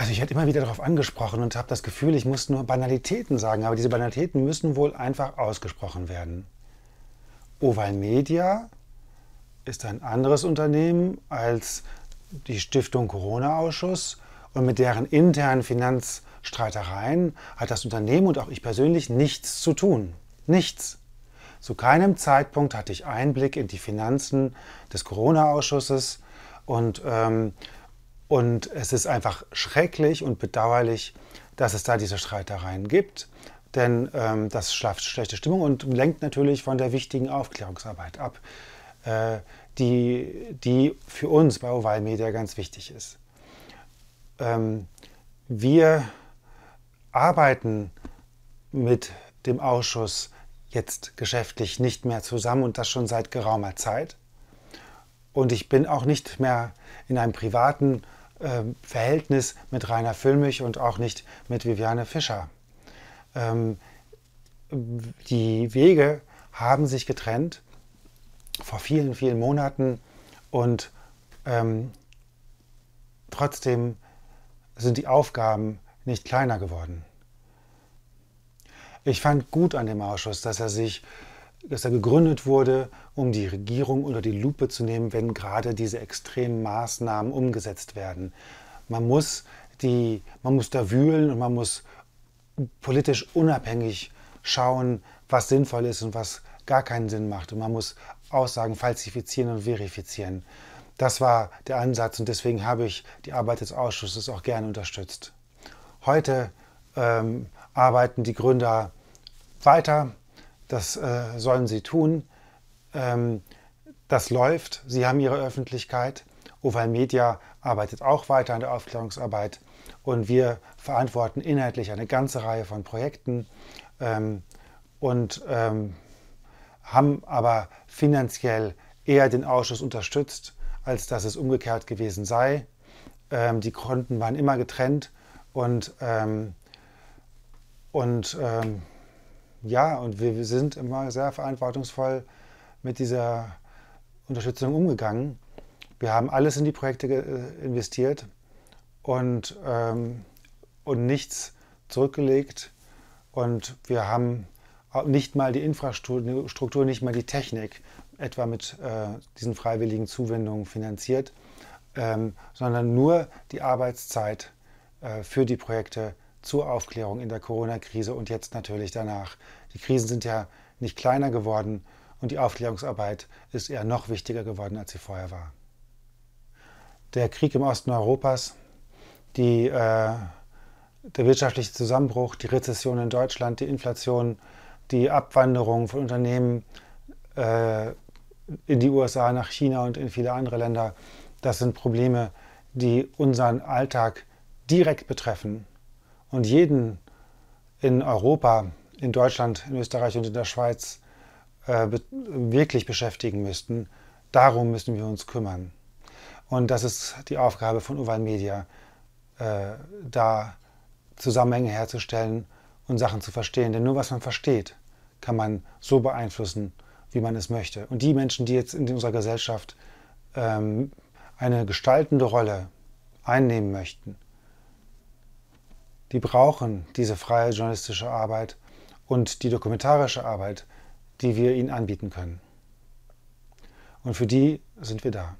Also ich werde immer wieder darauf angesprochen und habe das Gefühl, ich muss nur Banalitäten sagen, aber diese Banalitäten müssen wohl einfach ausgesprochen werden. Oval Media ist ein anderes Unternehmen als die Stiftung Corona-Ausschuss und mit deren internen Finanzstreitereien hat das Unternehmen und auch ich persönlich nichts zu tun. Nichts. Zu keinem Zeitpunkt hatte ich Einblick in die Finanzen des Corona-Ausschusses und, ähm, und es ist einfach schrecklich und bedauerlich, dass es da diese Streitereien gibt, denn ähm, das schafft schlechte Stimmung und lenkt natürlich von der wichtigen Aufklärungsarbeit ab, äh, die, die für uns bei Oval Media ganz wichtig ist. Ähm, wir arbeiten mit dem Ausschuss jetzt geschäftlich nicht mehr zusammen und das schon seit geraumer Zeit. Und ich bin auch nicht mehr in einem privaten äh, Verhältnis mit Rainer Füllmich und auch nicht mit Viviane Fischer. Ähm, die Wege haben sich getrennt vor vielen, vielen Monaten und ähm, trotzdem sind die Aufgaben nicht kleiner geworden. Ich fand gut an dem Ausschuss, dass er sich, dass er gegründet wurde, um die Regierung unter die Lupe zu nehmen, wenn gerade diese extremen Maßnahmen umgesetzt werden. Man muss die, man muss da wühlen und man muss politisch unabhängig schauen, was sinnvoll ist und was gar keinen Sinn macht. Und man muss Aussagen falsifizieren und verifizieren. Das war der Ansatz und deswegen habe ich die Arbeit des Ausschusses auch gerne unterstützt. Heute ähm, arbeiten die Gründer weiter. Das äh, sollen sie tun. Ähm, das läuft. Sie haben ihre Öffentlichkeit. Oval Media arbeitet auch weiter an der Aufklärungsarbeit. Und wir verantworten inhaltlich eine ganze Reihe von Projekten ähm, und ähm, haben aber finanziell eher den Ausschuss unterstützt, als dass es umgekehrt gewesen sei. Ähm, die Konten waren immer getrennt und ähm, und ähm, ja, und wir sind immer sehr verantwortungsvoll mit dieser Unterstützung umgegangen. Wir haben alles in die Projekte äh, investiert und, ähm, und nichts zurückgelegt. Und wir haben nicht mal die Infrastruktur, nicht mal die Technik, etwa mit äh, diesen freiwilligen Zuwendungen finanziert, ähm, sondern nur die Arbeitszeit äh, für die Projekte zur Aufklärung in der Corona-Krise und jetzt natürlich danach. Die Krisen sind ja nicht kleiner geworden und die Aufklärungsarbeit ist eher noch wichtiger geworden, als sie vorher war. Der Krieg im Osten Europas, die, äh, der wirtschaftliche Zusammenbruch, die Rezession in Deutschland, die Inflation, die Abwanderung von Unternehmen äh, in die USA, nach China und in viele andere Länder, das sind Probleme, die unseren Alltag direkt betreffen und jeden in Europa, in Deutschland, in Österreich und in der Schweiz äh, wirklich beschäftigen müssten. Darum müssen wir uns kümmern. Und das ist die Aufgabe von Uval Media, äh, da Zusammenhänge herzustellen und Sachen zu verstehen. Denn nur was man versteht, kann man so beeinflussen, wie man es möchte. Und die Menschen, die jetzt in unserer Gesellschaft ähm, eine gestaltende Rolle einnehmen möchten, die brauchen diese freie journalistische Arbeit und die dokumentarische Arbeit, die wir ihnen anbieten können. Und für die sind wir da.